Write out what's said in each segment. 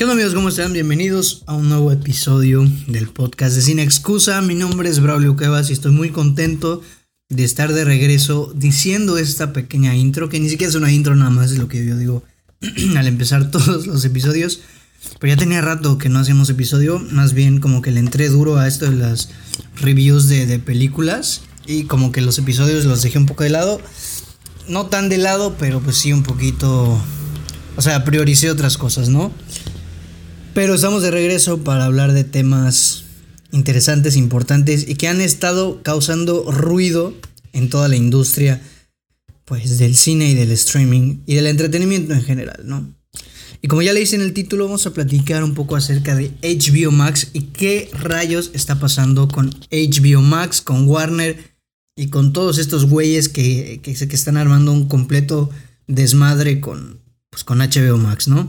¿Qué onda amigos? ¿Cómo están? Bienvenidos a un nuevo episodio del podcast de Sin Excusa. Mi nombre es Braulio Cuevas y estoy muy contento de estar de regreso diciendo esta pequeña intro, que ni siquiera es una intro nada más, es lo que yo digo al empezar todos los episodios. Pero ya tenía rato que no hacíamos episodio, más bien como que le entré duro a esto de las reviews de, de películas y como que los episodios los dejé un poco de lado. No tan de lado, pero pues sí un poquito... O sea, prioricé otras cosas, ¿no? Pero estamos de regreso para hablar de temas interesantes, importantes y que han estado causando ruido en toda la industria pues del cine y del streaming y del entretenimiento en general, ¿no? Y como ya le hice en el título, vamos a platicar un poco acerca de HBO Max y qué rayos está pasando con HBO Max, con Warner y con todos estos güeyes que, que, que están armando un completo desmadre con, pues, con HBO Max, ¿no?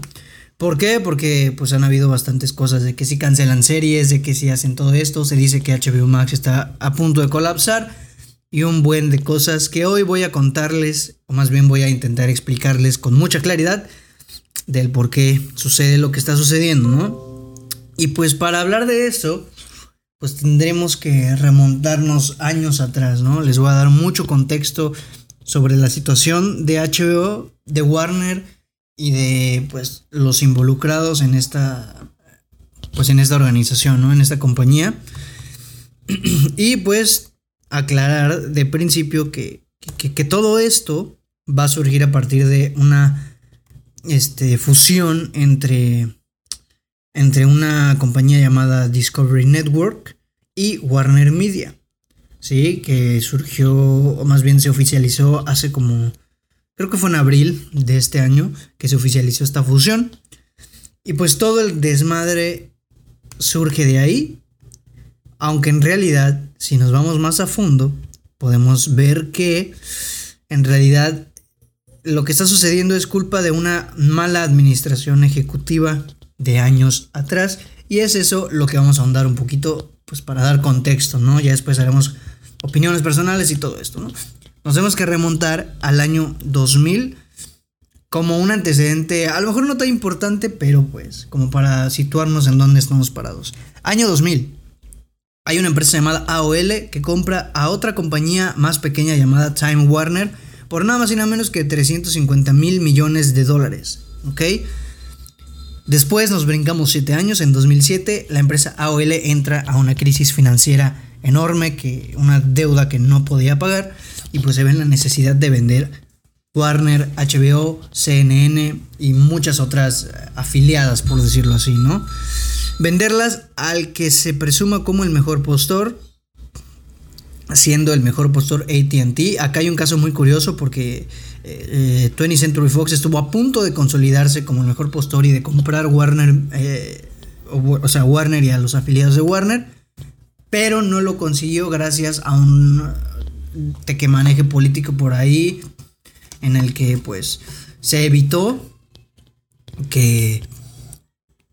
¿Por qué? Porque pues han habido bastantes cosas de que si cancelan series, de que si hacen todo esto, se dice que HBO Max está a punto de colapsar y un buen de cosas que hoy voy a contarles, o más bien voy a intentar explicarles con mucha claridad del por qué sucede lo que está sucediendo, ¿no? Y pues para hablar de eso, pues tendremos que remontarnos años atrás, ¿no? Les voy a dar mucho contexto sobre la situación de HBO, de Warner, y de pues los involucrados en esta pues en esta organización, ¿no? En esta compañía. y pues aclarar de principio que, que, todo esto va a surgir a partir de una este, fusión entre, entre una compañía llamada Discovery Network y Warner Media. Sí, que surgió, o más bien se oficializó hace como creo que fue en abril de este año que se oficializó esta fusión. Y pues todo el desmadre surge de ahí. Aunque en realidad, si nos vamos más a fondo, podemos ver que en realidad lo que está sucediendo es culpa de una mala administración ejecutiva de años atrás. Y es eso lo que vamos a ahondar un poquito, pues para dar contexto, ¿no? Ya después haremos opiniones personales y todo esto, ¿no? Nos tenemos que remontar al año 2000 como un antecedente, a lo mejor no tan importante, pero pues como para situarnos en dónde estamos parados. Año 2000. Hay una empresa llamada AOL que compra a otra compañía más pequeña llamada Time Warner por nada más y nada menos que 350 mil millones de dólares. ¿Ok? Después nos brincamos 7 años, en 2007 la empresa AOL entra a una crisis financiera enorme, que una deuda que no podía pagar y pues se ven la necesidad de vender Warner, HBO, CNN y muchas otras eh, afiliadas, por decirlo así, ¿no? Venderlas al que se presuma como el mejor postor, siendo el mejor postor ATT. Acá hay un caso muy curioso porque eh, 20th Century Fox estuvo a punto de consolidarse como el mejor postor y de comprar Warner, eh, o sea, Warner y a los afiliados de Warner, pero no lo consiguió gracias a un de que maneje político por ahí, en el que pues se evitó que,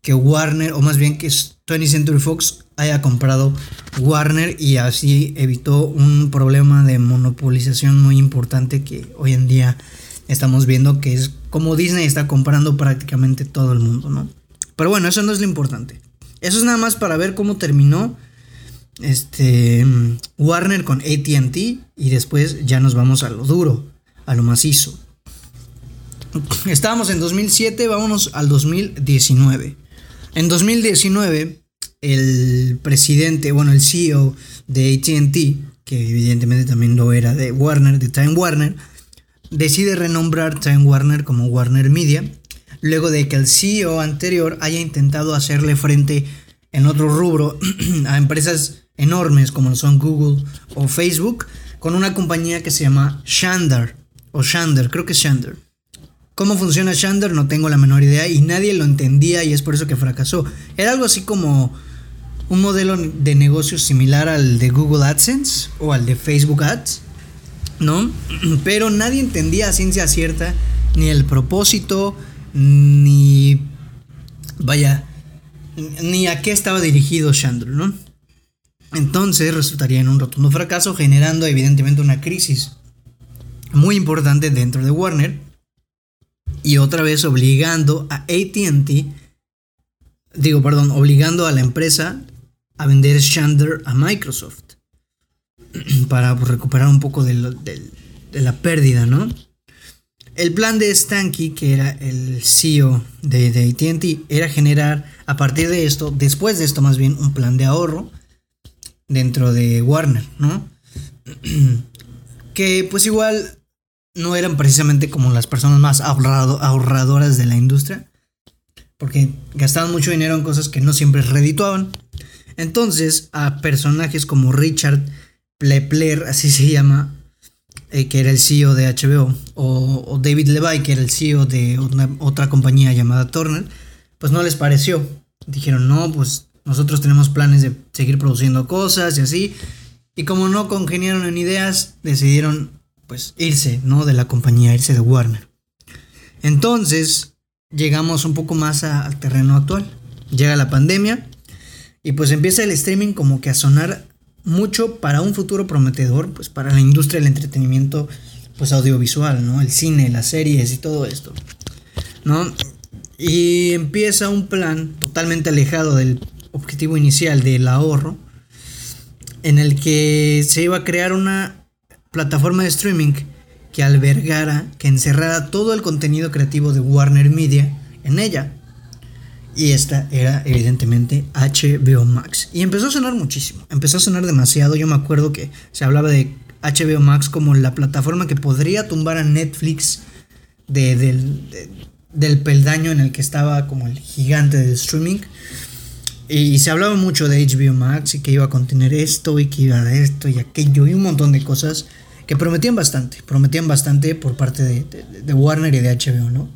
que Warner, o más bien que 20th Century Fox haya comprado Warner y así evitó un problema de monopolización muy importante que hoy en día estamos viendo que es como Disney está comprando prácticamente todo el mundo, ¿no? Pero bueno, eso no es lo importante. Eso es nada más para ver cómo terminó este, Warner con ATT y después ya nos vamos a lo duro, a lo macizo. Estábamos en 2007, vámonos al 2019. En 2019, el presidente, bueno, el CEO de ATT, que evidentemente también lo era de Warner, de Time Warner, decide renombrar Time Warner como Warner Media, luego de que el CEO anterior haya intentado hacerle frente en otro rubro a empresas enormes como son Google o Facebook con una compañía que se llama Shander o Shander, creo que es Shander. ¿Cómo funciona Shander? No tengo la menor idea y nadie lo entendía y es por eso que fracasó. Era algo así como un modelo de negocio similar al de Google AdSense o al de Facebook Ads, ¿no? Pero nadie entendía a ciencia cierta ni el propósito, ni... vaya, ni a qué estaba dirigido Shander, ¿no? Entonces resultaría en un rotundo fracaso, generando evidentemente una crisis muy importante dentro de Warner y otra vez obligando a ATT digo, perdón, obligando a la empresa a vender Shander a Microsoft para pues, recuperar un poco de, la pérdida, ¿no? El plan de Stanky, que era el CEO de, de ATT, era generar a partir de esto, después de esto más bien, un plan de ahorro dentro de Warner, ¿no? que pues igual no eran precisamente como las personas más ahorradoras de la industria, porque gastaban mucho dinero en cosas que no siempre redituaban. Entonces, a personajes como Richard Plepler, así se llama, eh, que era el CEO de HBO, o, David Levy, que era el CEO de otra compañía llamada Turner, pues no les pareció. Dijeron, no, pues nosotros tenemos planes de seguir produciendo cosas y así. Y como no congeniaron en ideas, decidieron pues irse, ¿no? De la compañía, irse de Warner. Entonces, llegamos un poco más al terreno actual. Llega la pandemia y pues empieza el streaming como que a sonar mucho para un futuro prometedor, pues para la industria del entretenimiento pues audiovisual, ¿no? El cine, las series y todo esto. ¿No? Y empieza un plan totalmente alejado del objetivo inicial del ahorro, en el que se iba a crear una plataforma de streaming que albergara, que encerrara todo el contenido creativo de Warner Media en ella. Y esta era evidentemente HBO Max. Y empezó a sonar muchísimo, empezó a sonar demasiado. Yo me acuerdo que se hablaba de HBO Max como la plataforma que podría tumbar a Netflix del, del peldaño en el que estaba como el gigante del streaming. Y se hablaba mucho de HBO Max y que iba a contener esto y que iba a esto y aquello y un montón de cosas que prometían bastante, prometían bastante por parte de, Warner y de HBO, ¿no?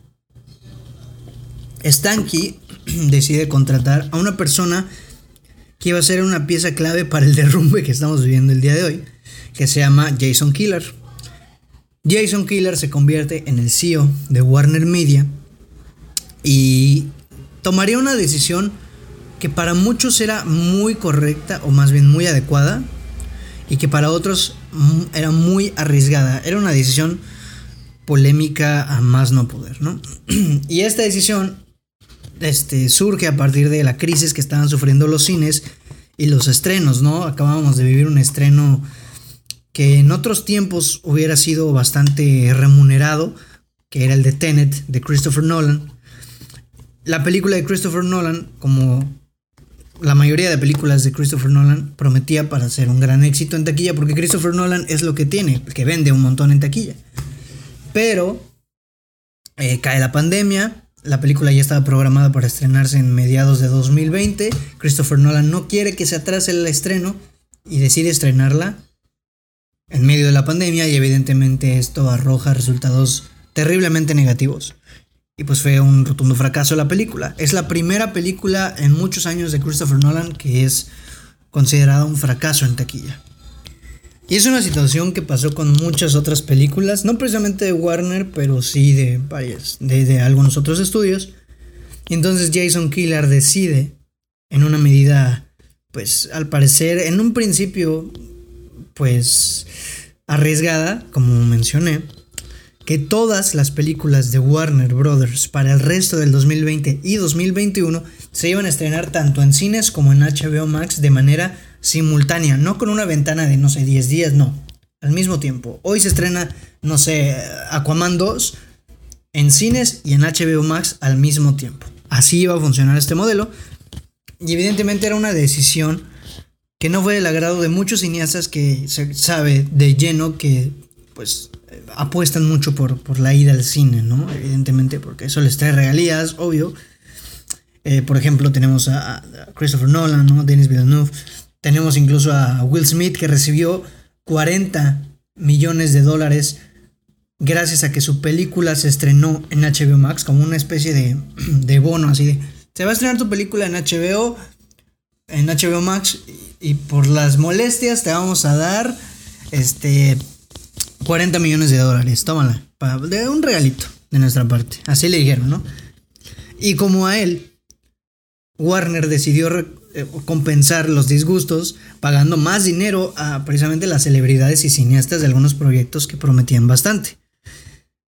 Stanky decide contratar a una persona que iba a ser una pieza clave para el derrumbe que estamos viviendo el día de hoy, que se llama Jason Killer. Jason Killer se convierte en el CEO de Warner Media y tomaría una decisión que para muchos era muy correcta o más bien muy adecuada y que para otros era muy arriesgada. Era una decisión polémica a más no poder, ¿no? y esta decisión este, surge a partir de la crisis que estaban sufriendo los cines y los estrenos, ¿no? Acabábamos de vivir un estreno que en otros tiempos hubiera sido bastante remunerado, que era el de Tenet de Christopher Nolan. La película de Christopher Nolan, como la mayoría de películas de Christopher Nolan prometía para ser un gran éxito en taquilla, porque Christopher Nolan es lo que tiene, que vende un montón en taquilla. Pero eh, cae la pandemia, la película ya estaba programada para estrenarse en mediados de 2020, Christopher Nolan no quiere que se atrase el estreno y decide estrenarla en medio de la pandemia y evidentemente esto arroja resultados terriblemente negativos. Pues fue un rotundo fracaso la película. Es la primera película en muchos años de Christopher Nolan que es considerada un fracaso en taquilla. Y es una situación que pasó con muchas otras películas, no precisamente de Warner, pero sí de varias, de, de algunos otros estudios. Entonces Jason Killer decide, en una medida, pues al parecer, en un principio, pues arriesgada, como mencioné, que todas las películas de Warner Brothers para el resto del 2020 y 2021 se iban a estrenar tanto en cines como en HBO Max de manera simultánea, no con una ventana de no sé 10 días, no, al mismo tiempo. Hoy se estrena, no sé, Aquaman 2 en cines y en HBO Max al mismo tiempo. Así iba a funcionar este modelo y evidentemente era una decisión que no fue del agrado de muchos cineastas que se sabe de lleno que pues apuestan mucho por, la ida al cine, ¿no? Evidentemente, porque eso les trae regalías, obvio. Eh, por ejemplo, tenemos a, Christopher Nolan, ¿no? Denis Villeneuve. Tenemos incluso a Will Smith que recibió 40 millones de dólares gracias a que su película se estrenó en HBO Max como una especie de, de bono así de se va a estrenar tu película en HBO en HBO Max y, y por las molestias te vamos a dar este 40 millones de dólares, tómala, de un regalito de nuestra parte. Así le dijeron, ¿no? Y como a él, Warner decidió eh, compensar los disgustos pagando más dinero a precisamente las celebridades y cineastas de algunos proyectos que prometían bastante.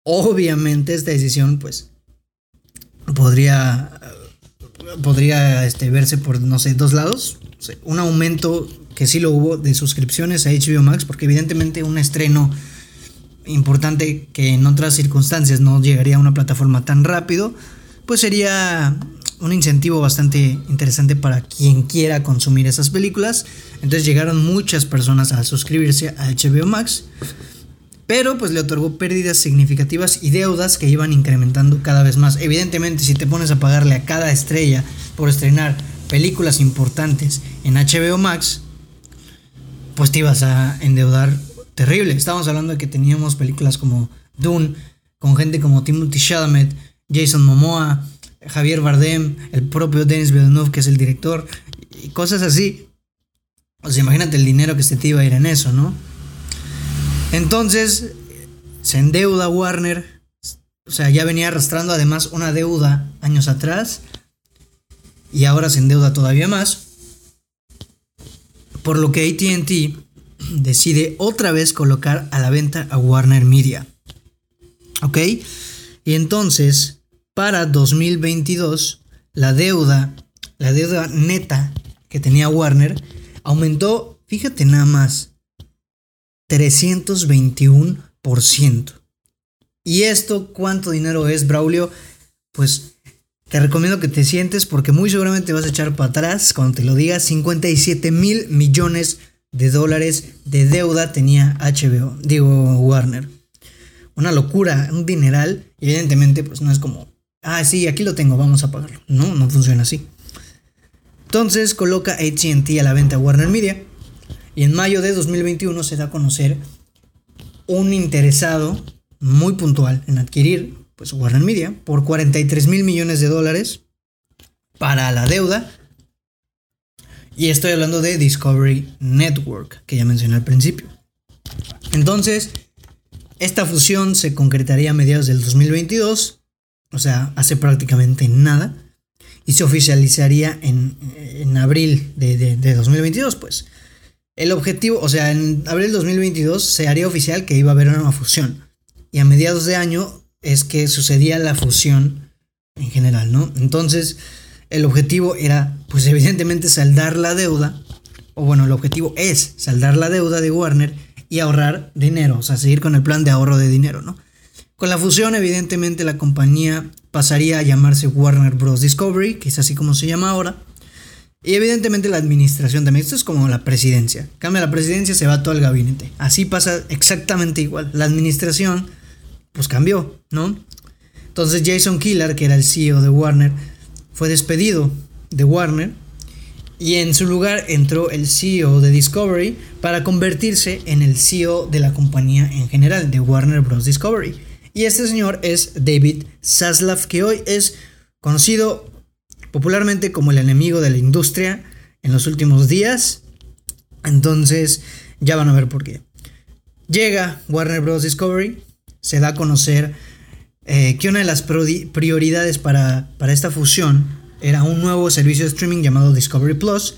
Obviamente esta decisión pues podría podría este, verse por, no sé, dos lados. Un aumento que sí lo hubo de suscripciones a HBO Max, porque evidentemente un estreno importante que en otras circunstancias no llegaría a una plataforma tan rápido, pues sería un incentivo bastante interesante para quien quiera consumir esas películas. Entonces llegaron muchas personas a suscribirse a HBO Max, pero pues le otorgó pérdidas significativas y deudas que iban incrementando cada vez más. Evidentemente, si te pones a pagarle a cada estrella por estrenar películas importantes en HBO Max, pues te ibas a endeudar terrible. Estábamos hablando de que teníamos películas como Dune, con gente como Timothy Chalamet, Jason Momoa, Javier Bardem, el propio Denis Villeneuve, que es el director, y cosas así. O sea, imagínate el dinero que se te iba a ir en eso, ¿no? Entonces, se endeuda Warner. O sea, ya venía arrastrando además una deuda años atrás. Y ahora se endeuda todavía más. Por lo que ATT decide otra vez colocar a la venta a Warner Media. ¿Ok? Y entonces, para 2022, la deuda, la deuda neta que tenía Warner aumentó, fíjate nada más, 321%. ¿Y esto cuánto dinero es, Braulio? Pues te recomiendo que te sientes porque muy seguramente vas a echar para atrás cuando te lo diga 57 mil millones dólares de deuda tenía HBO, digo Warner. Una locura, un dineral. Evidentemente, pues no es como, ah, sí, aquí lo tengo, vamos a pagarlo. No, no funciona así. Entonces coloca ATT a la venta Warner Media. Y en mayo de 2021 se da a conocer un interesado muy puntual en adquirir pues, Warner Media por 43 mil millones de dólares para la deuda y estoy hablando de Discovery Network, que ya mencioné al principio. Entonces, esta fusión se concretaría a mediados del 2022, o sea, hace prácticamente nada, y se oficializaría en, abril de, de 2022, pues. El objetivo, o sea, en abril del 2022 se haría oficial que iba a haber una fusión. Y a mediados de año es que sucedía la fusión en general, ¿no? Entonces, el objetivo era, pues evidentemente, saldar la deuda, o bueno, el objetivo es saldar la deuda de Warner y ahorrar dinero, o sea, seguir con el plan de ahorro de dinero, ¿no? Con la fusión, evidentemente, la compañía pasaría a llamarse Warner Bros. Discovery, que es así como se llama ahora. Y evidentemente la administración también, esto es como la presidencia. Cambia la presidencia, se va todo el gabinete. Así pasa exactamente igual. La administración, pues cambió, ¿no? Entonces Jason Killer, que era el CEO de Warner, fue despedido de Warner y en su lugar entró el CEO de Discovery para convertirse en el CEO de la compañía en general, de Warner Bros. Discovery. Y este señor es David Zaslav, que hoy es conocido popularmente como el enemigo de la industria en los últimos días. Entonces, ya van a ver por qué. Llega Warner Bros. Discovery, se da a conocer eh, que una de las prioridades para, para, esta fusión era un nuevo servicio de streaming llamado Discovery Plus,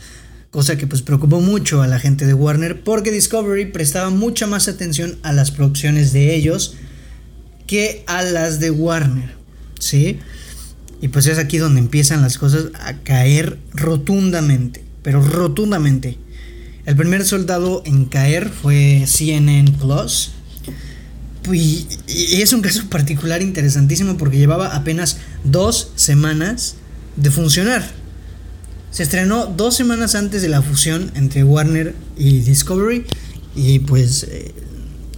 cosa que pues preocupó mucho a la gente de Warner porque Discovery prestaba mucha más atención a las producciones de ellos que a las de Warner, ¿sí? Y pues es aquí donde empiezan las cosas a caer rotundamente, pero rotundamente. El primer soldado en caer fue CNN Plus, y, es un caso particular interesantísimo porque llevaba apenas dos semanas de funcionar. Se estrenó dos semanas antes de la fusión entre Warner y Discovery y pues eh,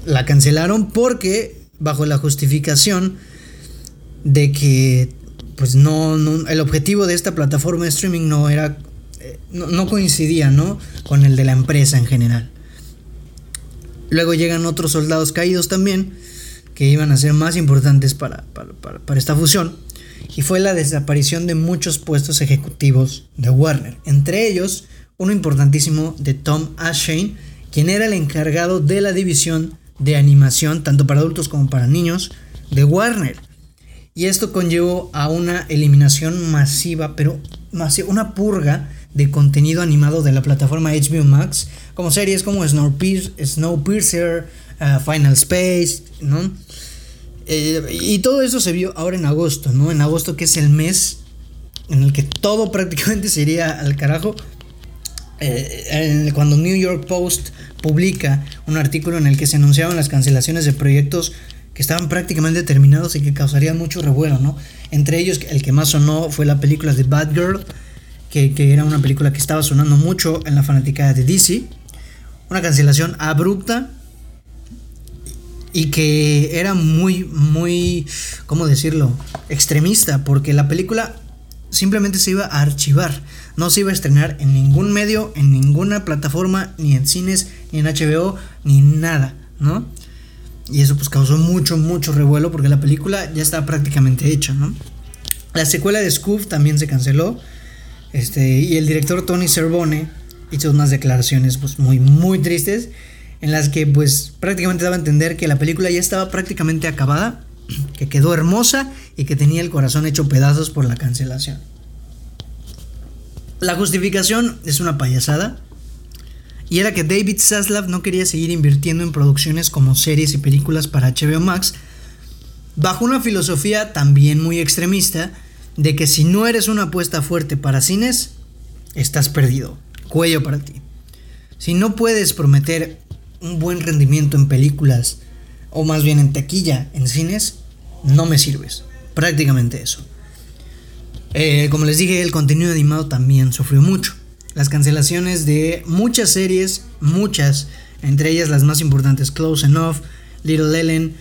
la cancelaron porque bajo la justificación de que pues no, el objetivo de esta plataforma de streaming no era eh, no, no coincidía ¿no? con el de la empresa en general. Luego llegan otros soldados caídos también, que iban a ser más importantes para, para, esta fusión. Y fue la desaparición de muchos puestos ejecutivos de Warner. Entre ellos, uno importantísimo de Tom Ashane, quien era el encargado de la división de animación, tanto para adultos como para niños, de Warner. Y esto conllevó a una eliminación masiva, pero una purga de contenido animado de la plataforma HBO Max, como series como Snowpiercer, uh, Final Space, ¿no? Eh, y todo eso se vio ahora en agosto, ¿no? En agosto que es el mes en el que todo prácticamente se iría al carajo. Eh, cuando New York Post publica un artículo en el que se anunciaban las cancelaciones de proyectos que estaban prácticamente terminados y que causarían mucho revuelo, ¿no? Entre ellos, el que más sonó fue la película de Bad Girl, que, era una película que estaba sonando mucho en la fanática de DC. Una cancelación abrupta y que era muy, muy, ¿cómo decirlo? Extremista, porque la película simplemente se iba a archivar, no se iba a estrenar en ningún medio, en ninguna plataforma, ni en cines, ni en HBO, ni nada, ¿no? Y eso pues causó mucho, mucho revuelo porque la película ya estaba prácticamente hecha, ¿no? La secuela de Scoof también se canceló. Este, y el director Tony Cervone hizo unas declaraciones pues muy, muy tristes en las que pues prácticamente daba a entender que la película ya estaba prácticamente acabada, que quedó hermosa y que tenía el corazón hecho pedazos por la cancelación. La justificación es una payasada, y era que David Zaslav no quería seguir invirtiendo en producciones como series y películas para HBO Max, bajo una filosofía también muy extremista de que si no eres una apuesta fuerte para cines, estás perdido, cuello para ti. Si no puedes prometer un buen rendimiento en películas, o más bien en taquilla, en cines, no me sirves. Prácticamente eso. Eh, como les dije, el contenido animado también sufrió mucho las cancelaciones de muchas series, muchas, entre ellas las más importantes, Close Enough, Little Ellen,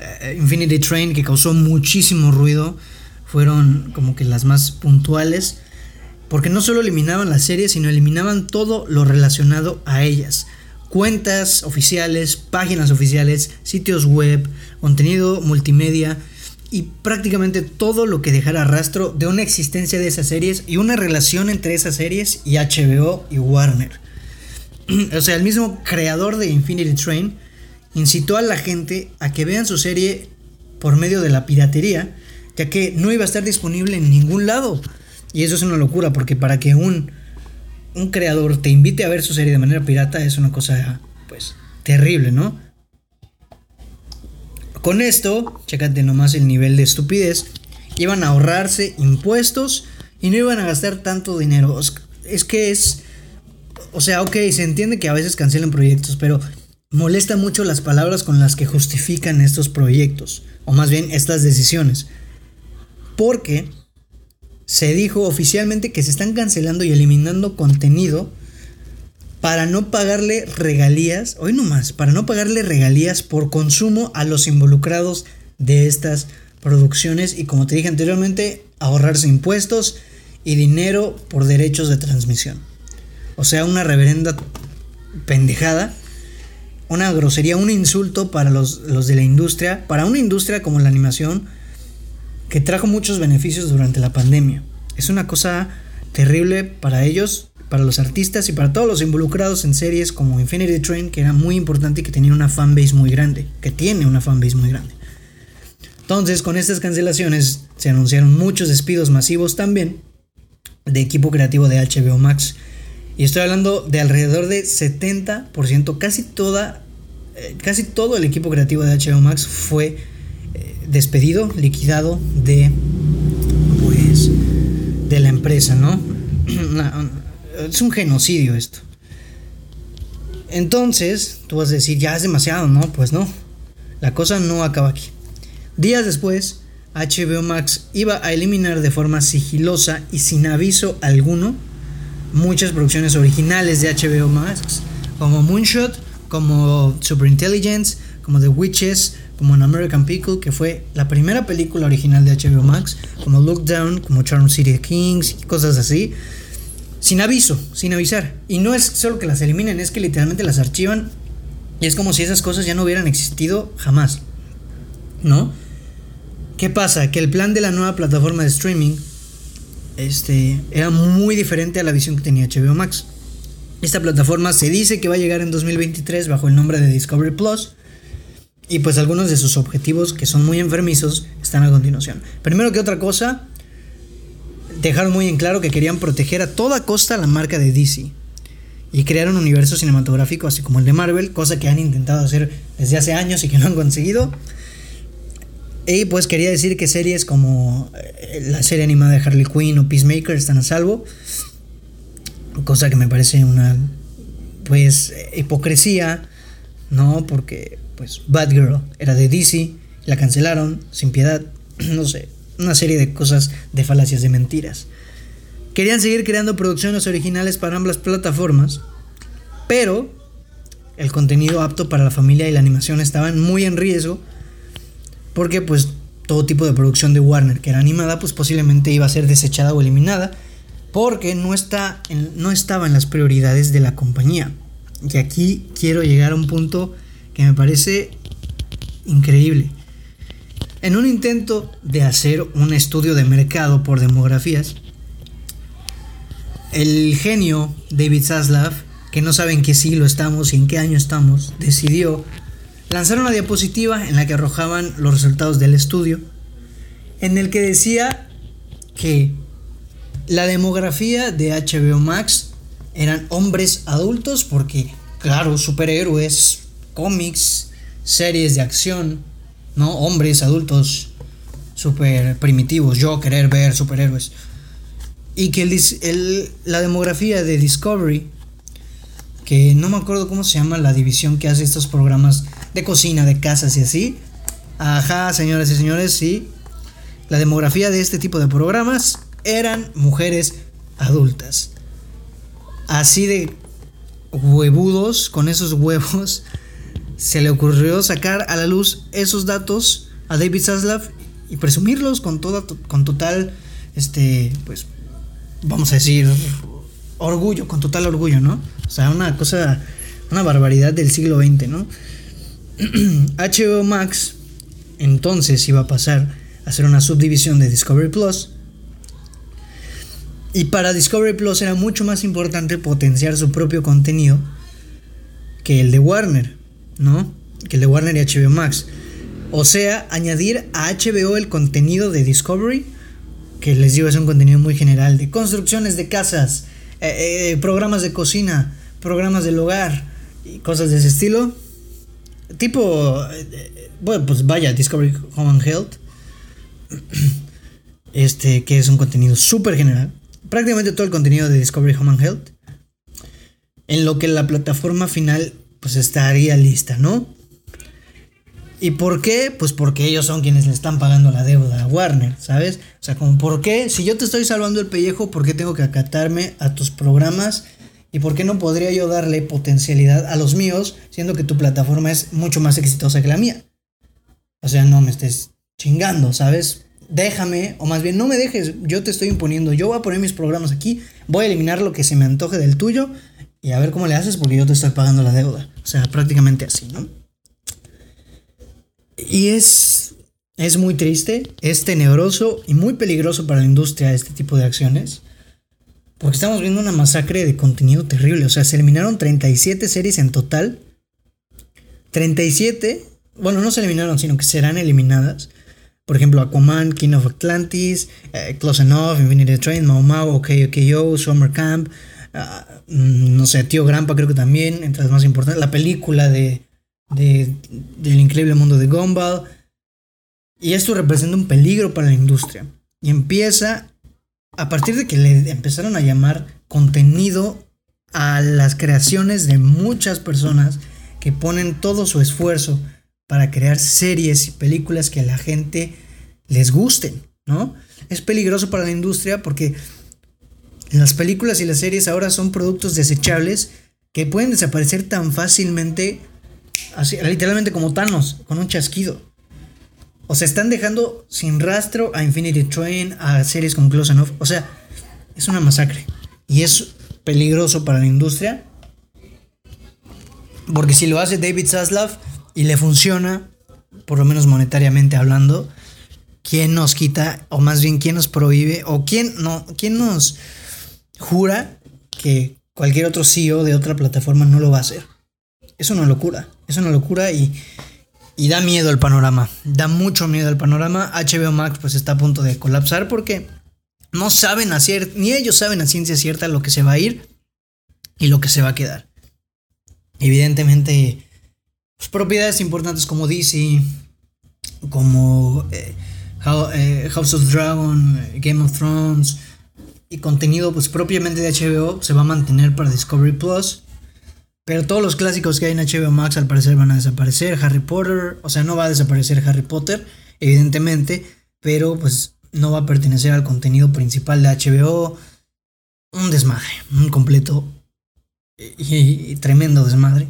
eh, Infinity Train, que causó muchísimo ruido, fueron como que las más puntuales, porque no solo eliminaban las series, sino eliminaban todo lo relacionado a ellas. Cuentas oficiales, páginas oficiales, sitios web, contenido multimedia, y prácticamente todo lo que dejara rastro de una existencia de esas series y una relación entre esas series y HBO y Warner. o sea, el mismo creador de Infinity Train incitó a la gente a que vean su serie por medio de la piratería, ya que no iba a estar disponible en ningún lado. Y eso es una locura, porque para que un, un creador te invite a ver su serie de manera pirata es una cosa, pues, terrible, ¿no? Con esto, chécate nomás el nivel de estupidez, iban a ahorrarse impuestos y no iban a gastar tanto dinero. Es que es... O sea, ok, se entiende que a veces cancelan proyectos, pero molesta mucho las palabras con las que justifican estos proyectos, o más bien estas decisiones. Porque se dijo oficialmente que se están cancelando y eliminando contenido para no pagarle regalías, hoy más, para no pagarle regalías por consumo a los involucrados de estas producciones y como te dije anteriormente, ahorrarse impuestos y dinero por derechos de transmisión. O sea, una reverenda pendejada, una grosería, un insulto para los, los de la industria, para una industria como la animación que trajo muchos beneficios durante la pandemia. Es una cosa terrible para ellos para los artistas y para todos los involucrados en series como Infinity Train, que era muy importante y que tenía una fanbase muy grande, que tiene una fanbase muy grande. Entonces, con estas cancelaciones se anunciaron muchos despidos masivos también de equipo creativo de HBO Max. Y estoy hablando de alrededor de 70%, casi toda eh, casi todo el equipo creativo de HBO Max fue despedido, liquidado de pues de la empresa, ¿no? es un genocidio esto. Entonces, tú vas a decir, ya es demasiado, ¿no? Pues no. La cosa no acaba aquí. Días después, HBO Max iba a eliminar de forma sigilosa y sin aviso alguno muchas producciones originales de HBO Max, como Moonshot, como Superintelligence, como The Witches, como An American Pickle, que fue la primera película original de HBO Max, como Look Down, como Charm City Kings y cosas así sin aviso, sin avisar. Y no es solo que las eliminen, es que literalmente las archivan y es como si esas cosas ya no hubieran existido jamás. ¿No? ¿Qué pasa? Que el plan de la nueva plataforma de streaming este, era muy diferente a la visión que tenía HBO Max. Esta plataforma se dice que va a llegar en 2023 bajo el nombre de Discovery Plus. Y pues algunos de sus objetivos, que son muy enfermizos, están a continuación. Primero que otra cosa, dejaron muy en claro que querían proteger a toda costa la marca de DC y crear un universo cinematográfico así como el de Marvel, cosa que han intentado hacer desde hace años y que no han conseguido. Y pues quería decir que series como eh, la serie animada de Harley Quinn o Peacemaker están a salvo. Cosa que me parece una pues hipocresía, ¿no? Porque pues Batgirl era de DC, la cancelaron sin piedad, no sé, una serie de cosas de falacias de mentiras. Querían seguir creando producciones originales para ambas plataformas, pero el contenido apto para la familia y la animación estaban muy en riesgo porque pues todo tipo de producción de Warner que era animada pues posiblemente iba a ser desechada o eliminada porque no, está no estaba en las prioridades de la compañía. Y aquí quiero llegar a un punto que me parece increíble. En un intento de hacer un estudio de mercado por demografías, el genio David Zaslav, que no sabe en qué siglo estamos y en qué año estamos, decidió lanzar una diapositiva en la que arrojaban los resultados del estudio, en el que decía que la demografía de HBO Max eran hombres adultos porque, claro, superhéroes, cómics, series de acción, ¿no? Hombres adultos super primitivos, yo querer ver superhéroes. Y que el, la demografía de Discovery, que no me acuerdo cómo se llama la división que hace estos programas de cocina, de casas y así. Ajá, señoras y señores, sí. La demografía de este tipo de programas eran mujeres adultas. Así de huevudos, con esos huevos, se le ocurrió sacar a la luz esos datos a David Zaslav y presumirlos con toda con total este pues vamos a decir orgullo, con total orgullo, ¿no? O sea, una cosa una barbaridad del siglo XX, ¿no? HBO Max entonces iba a pasar a ser una subdivisión de Discovery Plus y para Discovery Plus era mucho más importante potenciar su propio contenido que el de Warner, ¿no? Que el de Warner y HBO Max. O sea, añadir a HBO el contenido de Discovery, que les digo es un contenido muy general, de construcciones de casas, eh, eh, programas de cocina, programas del hogar y cosas de ese estilo. Tipo, eh, bueno, pues vaya, Discovery Home and Health. Este, que es un contenido súper general prácticamente todo el contenido de Discovery Home and Health. En lo que la plataforma final pues estaría lista, ¿no? ¿Y por qué? Pues porque ellos son quienes le están pagando la deuda a Warner, ¿sabes? O sea, como, ¿por qué? Si yo te estoy salvando el pellejo, ¿por qué tengo que acatarme a tus programas? ¿Y por qué no podría yo darle potencialidad a los míos, siendo que tu plataforma es mucho más exitosa que la mía? O sea, no me estés chingando, ¿sabes? déjame, o más bien no me dejes, yo te estoy imponiendo, yo voy a poner mis programas aquí, voy a eliminar lo que se me antoje del tuyo y a ver cómo le haces porque yo te estoy pagando la deuda. O sea, prácticamente así, ¿no? Y es, es muy triste, es tenebroso y muy peligroso para la industria este tipo de acciones. Porque estamos viendo una masacre de contenido terrible. O sea, se eliminaron 37 series en total. 37, bueno, no se eliminaron, sino que serán eliminadas. Por ejemplo, Aquaman, King of Atlantis, eh, Close Enough, Infinity Train, Mau Mau, OK, OK, Summer Camp, ah, no sé, Tío Grampa creo que también, entre las más importantes, la película de, de, del increíble mundo de Gumball. Y esto representa un peligro para la industria. Y empieza, a partir de que le empezaron a llamar contenido a las creaciones de muchas personas que ponen todo su esfuerzo para crear series y películas que a la gente les gusten, ¿no? Es peligroso para la industria porque las películas y las series ahora son productos desechables que pueden desaparecer tan fácilmente, así, literalmente como Thanos, con un chasquido. O sea, están dejando sin rastro a Infinity Train, a series como Close Enough. O sea, es una masacre. Y es peligroso para la industria. Porque si lo hace David Zaslav, y le funciona, por lo menos monetariamente hablando, ¿quién nos quita, o más bien quién nos prohíbe, o quién, no, quién nos jura que cualquier otro CEO de otra plataforma no lo va a hacer? Es una locura, es una locura y, y da miedo el panorama, da mucho miedo el panorama. HBO Max pues está a punto de colapsar porque no saben hacer, ni ellos saben a ciencia cierta lo que se va a ir y lo que se va a quedar. Evidentemente propiedades importantes como DC, como eh, eh, House of Dragon, Game of Thrones y contenido pues propiamente de HBO se va a mantener para Discovery Plus. Pero todos los clásicos que hay en HBO Max al parecer van a desaparecer. Harry Potter, o sea, no va a desaparecer Harry Potter, evidentemente, pero pues no va a pertenecer al contenido principal de HBO. Un desmadre, un completo y, tremendo desmadre.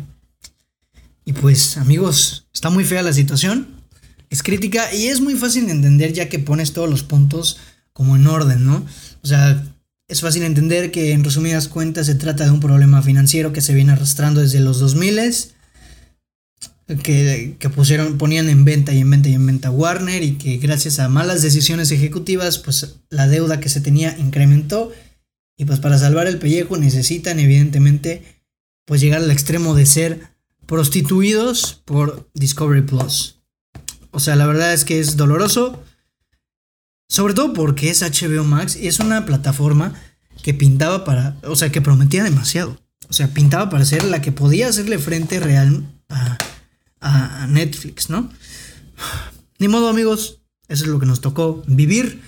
Y pues amigos, está muy fea la situación, es crítica y es muy fácil de entender ya que pones todos los puntos como en orden, ¿no? O sea, es fácil entender que en resumidas cuentas se trata de un problema financiero que se viene arrastrando desde los 2000 que, que pusieron, ponían en venta y en venta y en venta Warner y que gracias a malas decisiones ejecutivas pues la deuda que se tenía incrementó y pues para salvar el pellejo necesitan evidentemente pues llegar al extremo de ser prostituidos por Discovery Plus. O sea, la verdad es que es doloroso. Sobre todo porque es HBO Max y es una plataforma que pintaba para, o sea, que prometía demasiado. O sea, pintaba para ser la que podía hacerle frente real a, a Netflix, ¿no? Ni modo amigos, eso es lo que nos tocó vivir.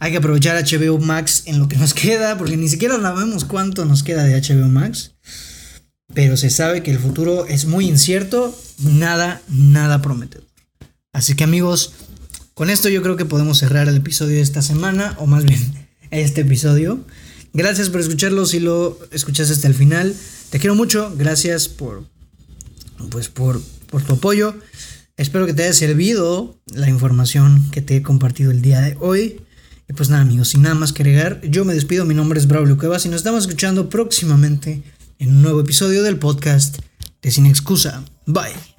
Hay que aprovechar HBO Max en lo que nos queda, porque ni siquiera sabemos cuánto nos queda de HBO Max. Pero se sabe que el futuro es muy incierto, nada, nada prometedor. Así que amigos, con esto yo creo que podemos cerrar el episodio de esta semana, o más bien este episodio. Gracias por escucharlo, si lo escuchaste hasta el final. Te quiero mucho, gracias por, pues por, por tu apoyo. Espero que te haya servido la información que te he compartido el día de hoy. Y pues nada, amigos, sin nada más que agregar, yo me despido. Mi nombre es Braulio Cuevas y nos estamos escuchando próximamente en un nuevo episodio del podcast de Sin Excusa. Bye.